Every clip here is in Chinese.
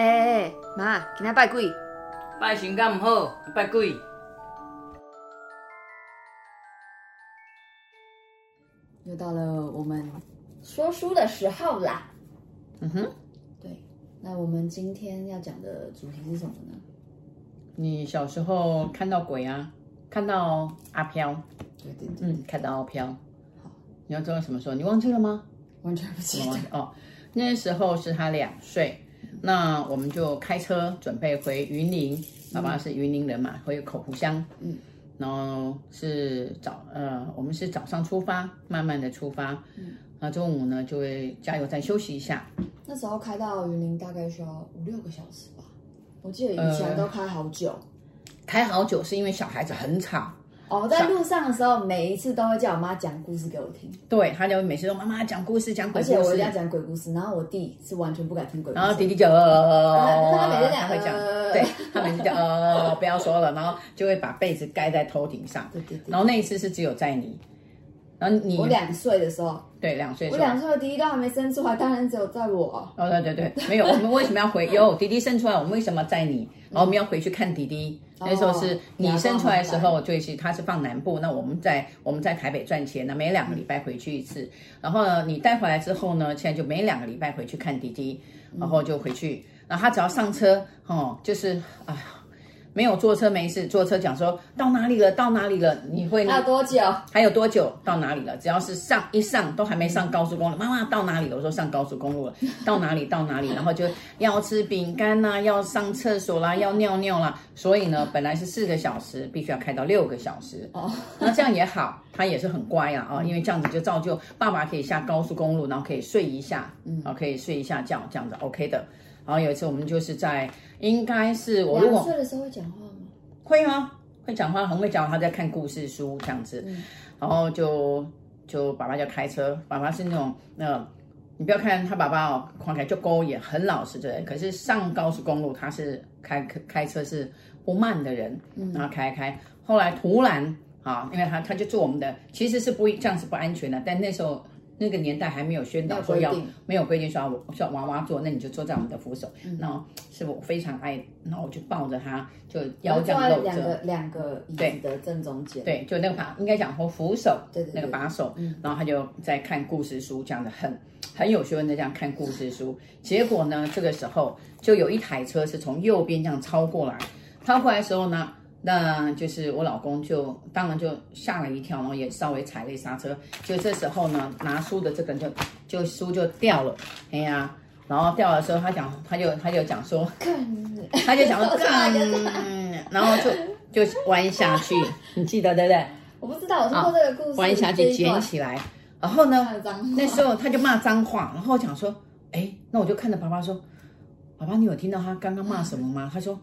哎哎哎，妈，今天拜鬼？拜神敢唔好，拜鬼。又到了我们说书的时候啦。嗯哼，对，那我们今天要讲的主题是什么呢？你小时候看到鬼啊？看到阿飘？对对对，嗯，看到阿飘。好，你要知道什么时候？你忘记了吗？完全不记得。哦，那时候是他两岁。那我们就开车准备回云林，爸爸是云林人嘛，回口湖乡。嗯，然后是早呃，我们是早上出发，慢慢的出发。嗯，那中午呢就会加油站休息一下。那时候开到云林大概需要五六个小时吧，我记得以前都开好久。呃，开好久是因为小孩子很吵。哦，在路上的时候，每一次都会叫我妈讲故事给我听。对，他就每次都妈妈讲故事，讲鬼故事。而且我一定要讲鬼故事，然后我弟是完全不敢听鬼故事。然后弟弟就呃，他每次讲会讲，对他每次就呃，不要说了，然后就会把被子盖在头顶上。对对对。然后那一次是只有在你，然后你我两岁的时候，对两岁，我两岁的弟弟都还没生出来，当然只有在我。哦对对对，没有，我们为什么要回？有弟弟生出来，我们为什么在你？然后我们要回去看弟弟。那时候是你生出来的时候，就是他是放南部，那我们在我们在台北赚钱，那每两个礼拜回去一次。然后呢，你带回来之后呢，现在就每两个礼拜回去看弟弟，然后就回去。然后他只要上车，哦，就是哎呀。没有坐车没事，坐车讲说到哪里了，到哪里了？你会还有多久？还有多久到哪里了？只要是上一上都还没上高速公路，妈妈到哪里了？我说上高速公路了，到哪里到哪里？然后就要吃饼干呐，要上厕所啦，要尿尿啦。所以呢，本来是四个小时，必须要开到六个小时。哦，那这样也好，他也是很乖啊啊，因为这样子就造就爸爸可以下高速公路，然后可以睡一下，嗯，可以睡一下觉，这样子 OK 的。然后有一次我们就是在。应该是我如果两岁的时候会讲话吗？会啊，会讲话，很会讲话。他在看故事书这样子，嗯、然后就就爸爸就开车，爸爸是那种那个，你不要看他爸爸哦，看起来就勾也很老实的人，可是上高速公路他是开开车是不慢的人，嗯、然后开开，后来突然啊，因为他他就坐我们的，其实是不这样是不安全的，但那时候。那个年代还没有宣导说要没有规定说要叫娃娃坐，那你就坐在我们的扶手。然后是我非常爱，然后我就抱着他，就腰这样搂着。两个两个椅子的正中间。对，就那个把应该讲说扶手，对对，那个把手。然后他就在看故事书，这样子很很有学问的这样看故事书。结果呢，这个时候就有一台车是从右边这样超过来，超过来的时候呢。那就是我老公就当然就吓了一跳，然后也稍微踩了一刹车。就这时候呢，拿书的这个人就就书就掉了，哎呀，然后掉的时候他讲他就他就讲说，他就讲说干，然后就就弯下去，你记得对不对？我不知道，我是说这个故事。弯下去捡起来，然后呢，那时候他就骂脏话，然后讲说，哎，那我就看着爸爸说，爸爸你有听到他刚刚骂什么吗？他说。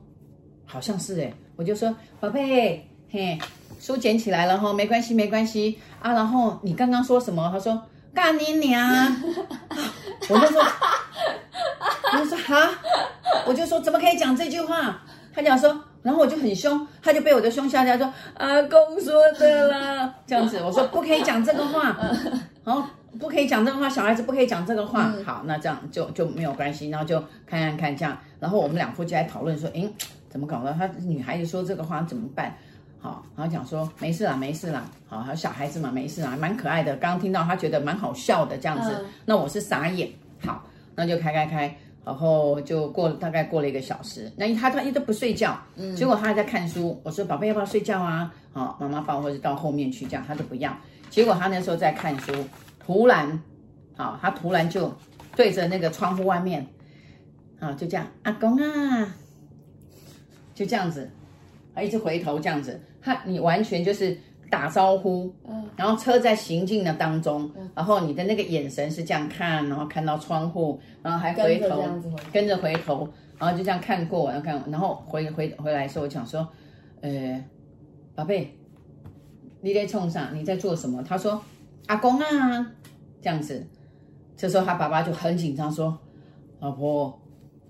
好像是哎，我就说宝贝，嘿，书捡起来了哈，没关系没关系啊。然后你刚刚说什么？他说干你娘！啊、我就说，我就说哈，我就说怎么可以讲这句话？他讲说，然后我就很凶，他就被我的凶吓掉，说阿公说的啦，这样子。我说不可以讲这个话，然后不可以讲这个话，小孩子不可以讲这个话。好，那这样就就没有关系，然后就看看看这样。然后我们两夫妻还讨论说，诶。怎么搞的？他女孩子说这个话怎么办？好，然后讲说没事啦，没事啦。好，还有小孩子嘛，没事啦，蛮可爱的。刚刚听到他觉得蛮好笑的这样子，嗯、那我是傻眼。好，那就开开开，然后就过大概过了一个小时。那他他一直不睡觉，嗯，结果他还在看书。我说宝贝要不要睡觉啊？好，妈妈抱或者到后面去这样，他都不要。结果他那时候在看书，突然，好，他突然就对着那个窗户外面，好，就这样，阿公啊。就这样子，他一直回头这样子，他你完全就是打招呼，嗯，然后车在行进的当中，嗯，然后你的那个眼神是这样看，然后看到窗户，然后还回头，跟着回头，然后就这样看过，然后看，然后回回回来的时候，我想说，呃，宝贝，你在冲啥？你在做什么？他说，阿公啊，这样子，这时候他爸爸就很紧张说，老婆。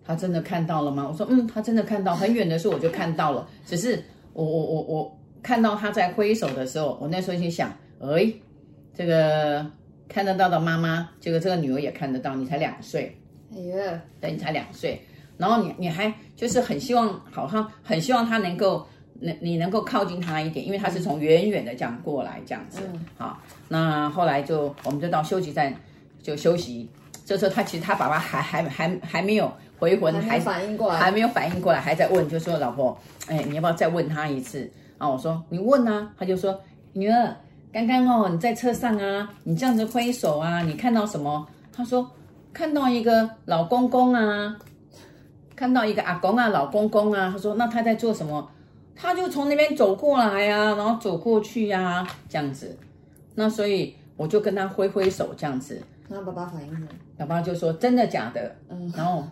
他真的看到了吗？我说，嗯，他真的看到，很远的时候我就看到了。只是我我我我看到他在挥手的时候，我那时候就想，哎，这个看得到的妈妈，这个这个女儿也看得到。你才两岁，哎呀，对，你才两岁。然后你你还就是很希望，好像很希望他能够能你能够靠近他一点，因为他是从远远的这样过来这样子。嗯、好，那后来就我们就到休息站就休息。这时候他其实他爸爸还还还还没有回魂，还，反应过来，还没有反应过来，还在问，就说老婆，哎，你要不要再问他一次？然后我说你问啊，他就说女儿，刚刚哦你在车上啊，你这样子挥手啊，你看到什么？他说看到一个老公公啊，看到一个阿公啊，老公公啊。他说那他在做什么？他就从那边走过来呀、啊，然后走过去呀、啊，这样子。那所以我就跟他挥挥手这样子。那爸爸反应呢？爸爸就说：“真的假的？”嗯，然后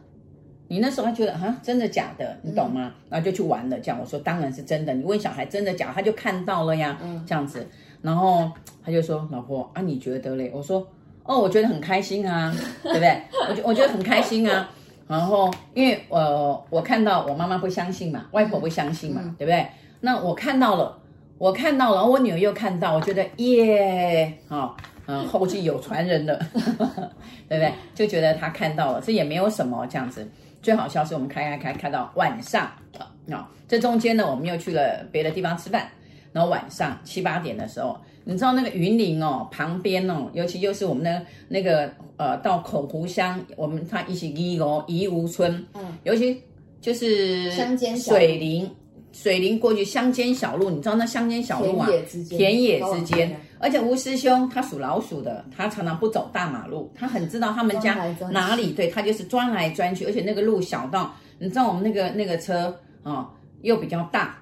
你那时候还觉得啊，真的假的？你懂吗？嗯、然后就去玩了。这样我说：“当然是真的。”你问小孩真的假，他就看到了呀。嗯，这样子，然后他就说：“老婆啊，你觉得嘞？”我说：“哦，我觉得很开心啊，对不对？我觉我觉得很开心啊。然后因为呃，我看到我妈妈不相信嘛，外婆不相信嘛，嗯、对不对？那我看到了，我看到了，我女儿又看到，我觉得耶，好。”嗯，后继有传人的，对不对？就觉得他看到了，这也没有什么这样子。最好笑是我们开开开开到晚上啊，哦，这中间呢，我们又去了别的地方吃饭。然后晚上七八点的时候，你知道那个云林哦，旁边哦，尤其又是我们的那个呃，到口湖乡，我们他一起一哦宜吴村，嗯，尤其就是乡间水林。水林过去乡间小路，你知道那乡间小路啊，田野之间，田野之间，而且吴师兄他属老鼠的，他常常不走大马路，他很知道他们家哪里，对，他就是钻来钻去，而且那个路小到，你知道我们那个那个车啊、哦、又比较大，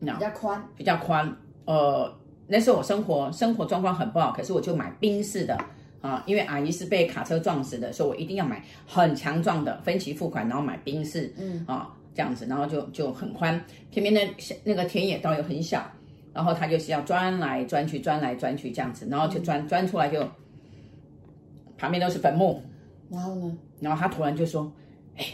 比较宽，比较宽。呃，那时候我生活生活状况很不好，可是我就买宾士的啊，因为阿姨是被卡车撞死的，所以我一定要买很强壮的，分期付款，然后买宾士，嗯啊。这样子，然后就就很宽，偏偏那那个田野道又很小，然后他就是要钻来钻去，钻来钻去这样子，然后就钻钻出来就旁边都是坟墓。然后呢？然后他突然就说：“哎，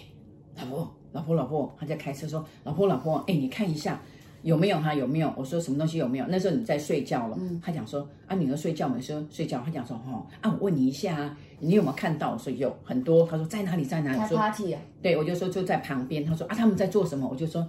老婆，老婆，老婆，他在开车说，老婆，老婆，哎，你看一下。”有没有他有没有？我说什么东西有没有？那时候你在睡觉了。嗯、他讲说啊，女儿睡觉没说睡觉。他讲说哦啊，我问你一下啊，你有没有看到？我说有很多。他说在哪里在哪里？开 party 啊？对，我就说就在旁边。他说啊，他们在做什么？我就说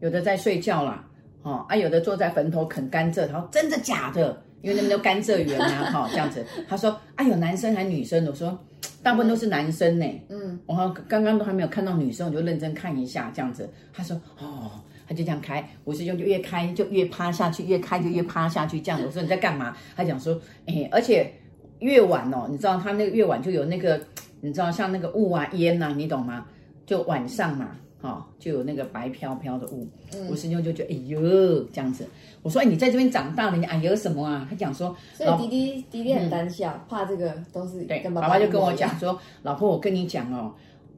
有的在睡觉啦，哦啊，有的坐在坟头啃甘蔗。他说真的假的？因为那边都甘蔗园啊，哈、哦，这样子。他说啊，有男生还是女生？我说大部分都是男生呢。嗯，我刚刚都还没有看到女生，我就认真看一下这样子。他说哦。他就这样开，我师兄就越开就越趴下去，越开就越趴下去，这样子。我说你在干嘛？他讲说，哎，而且越晚哦，你知道他那个越晚就有那个，你知道像那个雾啊烟呐，你懂吗？就晚上嘛，哈，就有那个白飘飘的雾。我师兄就觉得，哎呦，这样子。我说，哎，你在这边长大了，你哎有什么啊？他讲说，所以弟弟弟弟很胆小，怕这个都是对。爸爸就跟我讲说，老婆，我跟你讲哦。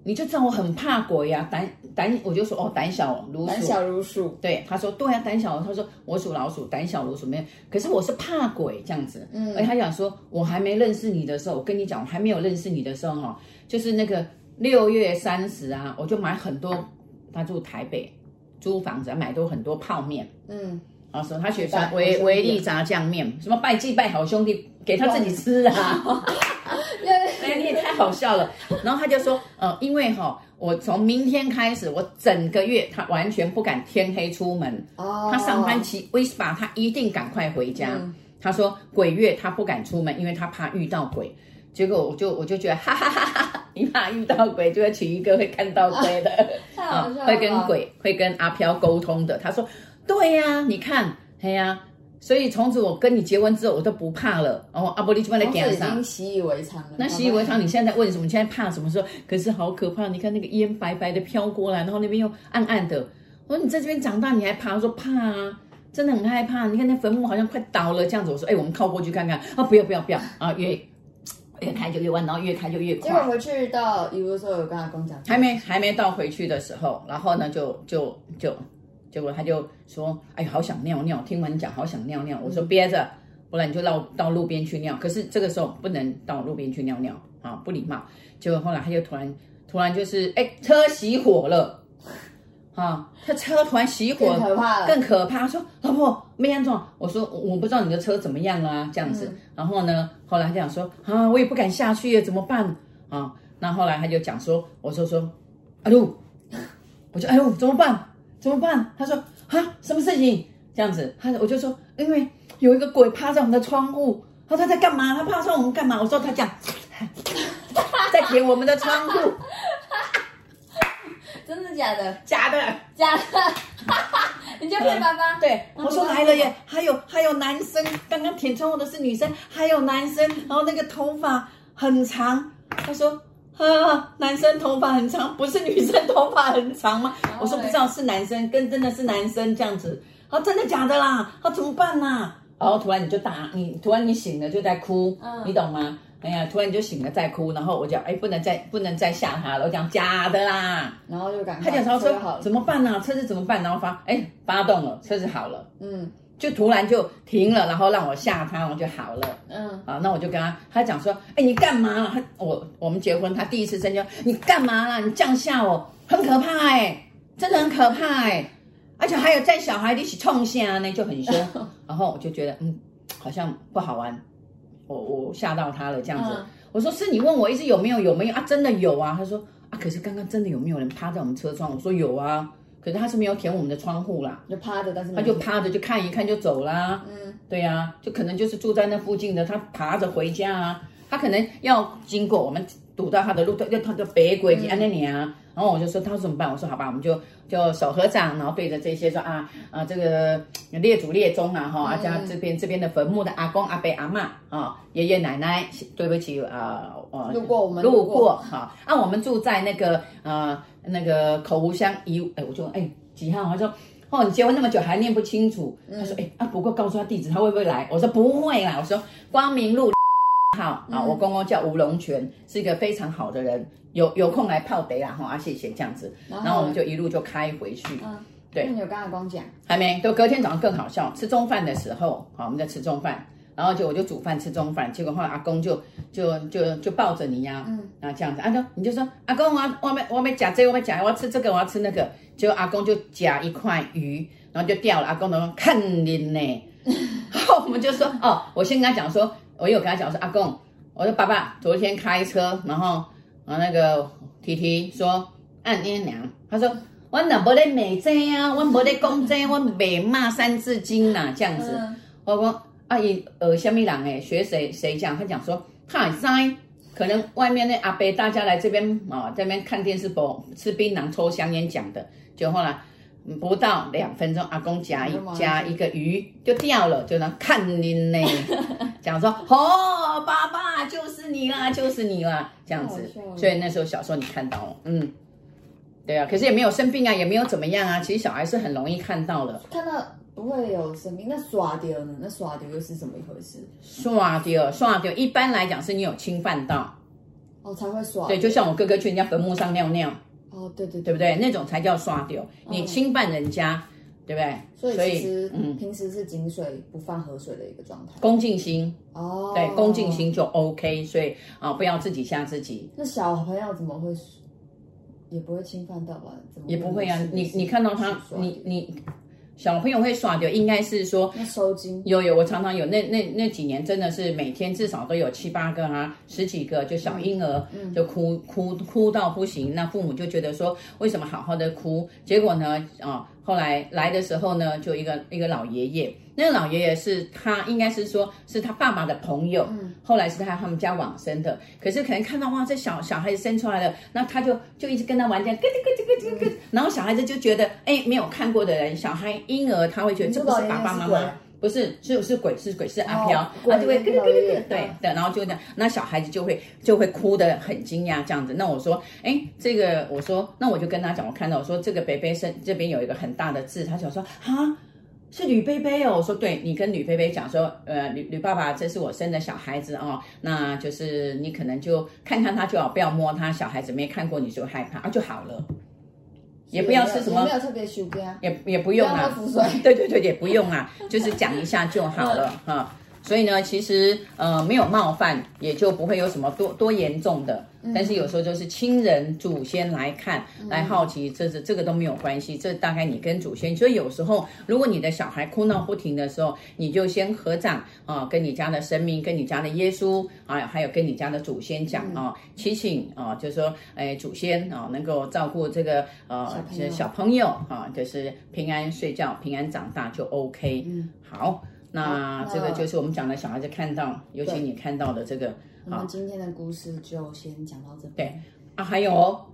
你就知道我很怕鬼呀、啊，胆胆我就说哦，胆小如鼠，胆小如鼠。对，他说对呀、啊，胆小。他说我属老鼠，胆小如鼠没有。可是我是怕鬼这样子。嗯，而他讲说，我还没认识你的时候，我跟你讲，我还没有认识你的时候哈，就是那个六月三十啊，我就买很多。他住台北，租房子买多很多泡面。嗯，啊，说他学说维维力炸酱面，什么拜祭拜好兄弟，给他自己吃啊。哎，你也太好笑了。然后他就说，呃，因为哈、哦，我从明天开始，我整个月他完全不敢天黑出门。哦。他上班骑 Vespa，他一定赶快回家。嗯、他说鬼月他不敢出门，因为他怕遇到鬼。结果我就我就觉得，哈哈哈哈，你怕遇到鬼，就会娶一个会看到鬼的，啊、哦，会跟鬼会跟阿飘沟通的。他说，对呀、啊，你看，对呀、啊。所以从此我跟你结婚之后，我都不怕了。哦，阿波利就把 你点上，已经习以为常了。那习以为常，你现在在问什么？你现在怕什么？说可是好可怕，你看那个烟白白的飘过来，然后那边又暗暗的。我说你在这边长大，你还怕？我说怕啊，真的很害怕。你看那坟墓好像快倒了这样子。我说哎，我们靠过去看看。啊，不要不要不要啊！越越开就越弯，然后越开就越快。结果回去到义乌的时候，有跟阿公讲，还没还没到回去的时候，然后呢就就就。就结果他就说：“哎，好想尿尿。”听完讲，好想尿尿。我说：“憋着，不然你就到到路边去尿。可是这个时候不能到路边去尿尿啊，不礼貌。”结果后来他就突然突然就是，哎，车熄火了，啊，他车突然熄火，更可怕，更可怕。说：“老婆，没安装。”我说：“我不知道你的车怎么样啊，这样子。嗯”然后呢，后来他讲说：“啊，我也不敢下去，怎么办？”啊，那后来他就讲说：“我说说。”阿路，我就哎呦怎么办？怎么办？他说啊，什么事情？这样子，他我就说，因为有一个鬼趴在我们的窗户。他说他在干嘛？他趴在我们干嘛？我说他讲，在舔我们的窗户。真的假的？假的，假的。哈哈你就骗爸爸。对，我说来了耶，还有还有男生，刚刚舔窗户的是女生，还有男生，然后那个头发很长。他说啊，男生头发很长，不是女生头发很长吗？我说不知道是男生，跟真的是男生这样子。他说真的假的啦？他说怎么办呐、啊？然后突然你就打你，突然你醒了就在哭，嗯、你懂吗？哎呀，突然你就醒了再哭，然后我讲哎，不能再不能再吓他了，我讲假的啦，然后就赶快他讲说说怎么办呢、啊？车子怎么办？然后发哎发动了，车子好了，嗯，就突然就停了，然后让我吓他，然后就好了，嗯，啊，那我就跟他他讲说哎你干嘛？他我我们结婚，他第一次生气，你干嘛啦？你这样吓我，很可怕哎，真的很可怕哎。而且还有在小孩一起冲下呢，就很凶。然后我就觉得，嗯，好像不好玩。我我吓到他了，这样子。嗯、我说是你问我一直有没有有没有啊？真的有啊。他说啊，可是刚刚真的有没有人趴在我们车窗？我说有啊，可是他是没有舔我们的窗户啦，就趴着，但是他就趴着就看一看就走啦。嗯，对呀、啊，就可能就是住在那附近的，他爬着回家啊。他可能要经过我们堵到他的路，就他就北轨去安那里啊。然后我就说他说怎么办？我说好吧，我们就就手合掌，然后对着这些说啊啊这个列祖列宗啊哈，啊家这边这边的坟墓的阿公阿伯阿嬷啊爷爷奶奶，对不起啊啊路过我们路过哈啊我们住在那个呃那个口湖乡一哎我就哎几号？他说哦你结婚那么久还念不清楚？他说哎啊不过告诉他地址他会不会来？我说不会啦，我说光明路。好啊，我公公叫吴龙泉，是一个非常好的人，有有空来泡得啦哈啊，谢谢这样子，然后，我们就一路就开回去。嗯，对。那你有跟阿公讲？还没，都隔天早上更好笑，吃中饭的时候，好，我们在吃中饭，然后就我就煮饭吃中饭，结果后来阿公就就就就抱着你呀，嗯，啊这样子，阿公你就说阿公我要我要我要夹这个我没夹我要吃这个我要吃那个，结果阿公就夹一块鱼，然后就掉了，阿公都说看你呢，然后我们就说哦，我先跟他讲说。我有跟他讲说，阿公，我说爸爸昨天开车，然后然后那个提提说按音量，他说我哪不得美这啊，我不得公这，我没骂三字经呐，这样子。我说阿姨呃，什么人诶，学谁谁讲？他讲说他在，可能外面那阿伯大家来这边啊，这边看电视播吃槟榔抽香烟讲的，就后来。不到两分钟，阿公夹一夹一个鱼就掉了，就能看你呢。讲说哦，爸爸就是你啦，就是你啦，这样子。所以那时候小时候你看到了，嗯，对啊，可是也没有生病啊，也没有怎么样啊。其实小孩是很容易看到的，看到不会有生病。那耍掉呢？那耍掉又是怎么一回事？耍掉，耍掉，一般来讲是你有侵犯到，哦才会耍。对，就像我哥哥去人家坟墓上尿尿。哦，对对对，对不对？那种才叫刷掉，你侵犯人家，对不对？所以其实，嗯，平时是井水不犯河水的一个状态，恭敬心哦，对，恭敬心就 OK。所以啊，不要自己吓自己。那小朋友怎么会也不会侵犯到吧？怎么也不会啊？你你看到他，你你。小朋友会耍的，应该是说收金。有有，我常常有那那那几年，真的是每天至少都有七八个啊，十几个，就小婴儿，就哭哭哭到不行。那父母就觉得说，为什么好好的哭？结果呢，啊，后来来的时候呢，就一个一个老爷爷。那个老爷爷是他，应该是说是他爸爸的朋友，嗯，后来是他他们家往生的。可是可能看到哇，这小小孩子生出来了，那他就就一直跟他玩这样，咯咯咯咯咯咯。然后小孩子就觉得，哎，没有看过的人，小孩婴儿他会觉得这不是爸爸妈妈，不是是是鬼是鬼是阿飘，他就会咯咯咯咯，对对，然后就这样，那小孩子就会就会哭得很惊讶这样子。那我说，哎，这个我说，那我就跟他讲，我看到我说这个伯伯身这边有一个很大的字，他想说哈。是吕贝贝哦，我说对，你跟吕贝贝讲说，呃，吕吕爸爸，这是我生的小孩子哦，那就是你可能就看看他就好，不要摸他，小孩子没看过你就害怕啊就好了，也不要吃什么，没有特别修边，也也不用啊，对对对，也不用啊，就是讲一下就好了哈。所以呢，其实呃没有冒犯，也就不会有什么多多严重的。但是有时候就是亲人祖先来看，嗯、来好奇，这是这个都没有关系，这大概你跟祖先。所以有时候如果你的小孩哭闹不停的时候，你就先合掌啊，跟你家的神明、跟你家的耶稣啊，还有跟你家的祖先讲啊，祈请啊，就是说，哎，祖先啊，能够照顾这个呃小，小朋友啊，就是平安睡觉、平安长大就 OK。嗯，好，那这个就是我们讲的小孩子看到，尤其你看到的这个。我们今天的故事就先讲到这边。对啊，还有哦，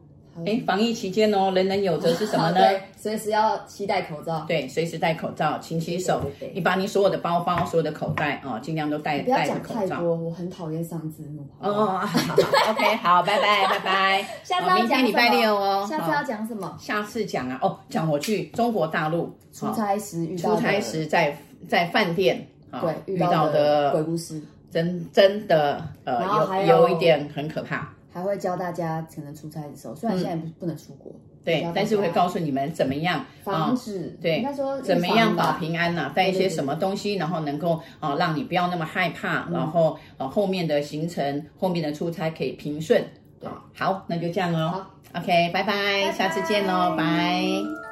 哎，防疫期间哦，人人有责是什么呢？对，随时要携带口罩。对，随时戴口罩，勤洗手。你把你所有的包包、所有的口袋啊，尽量都戴戴着口罩。不要讲太多，我很讨厌上字幕。哦，OK，好，拜拜，拜拜。下次？明天礼拜六哦。下次要讲什么？下次讲啊，哦，讲我去中国大陆出差时遇到。出差时在在饭店对遇到的鬼故事。真真的呃有有一点很可怕，还会教大家可能出差的时候，虽然现在不不能出国，对，但是会告诉你们怎么样防止，对，应该说怎么样保平安呐，带一些什么东西，然后能够啊让你不要那么害怕，然后呃后面的行程后面的出差可以平顺，啊好，那就这样喽，，OK，拜拜，下次见喽，拜。